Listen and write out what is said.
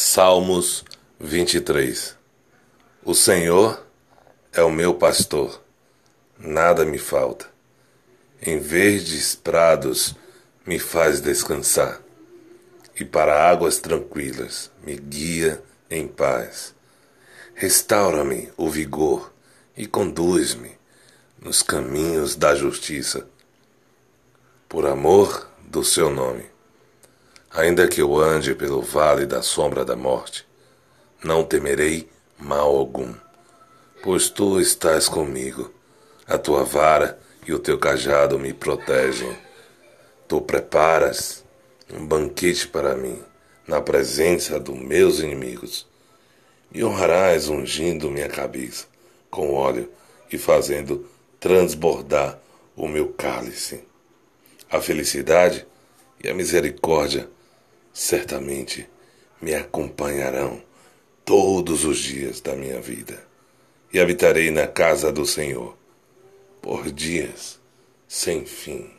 Salmos 23 O Senhor é o meu pastor, nada me falta. Em verdes prados me faz descansar, e para águas tranquilas me guia em paz. Restaura-me o vigor e conduz-me nos caminhos da justiça, por amor do seu nome. Ainda que eu ande pelo vale da sombra da morte, não temerei mal algum, pois tu estás comigo. A tua vara e o teu cajado me protegem. Tu preparas um banquete para mim na presença dos meus inimigos. Me honrarás ungindo minha cabeça com óleo e fazendo transbordar o meu cálice. A felicidade e a misericórdia certamente me acompanharão todos os dias da minha vida, e habitarei na casa do Senhor por dias sem fim.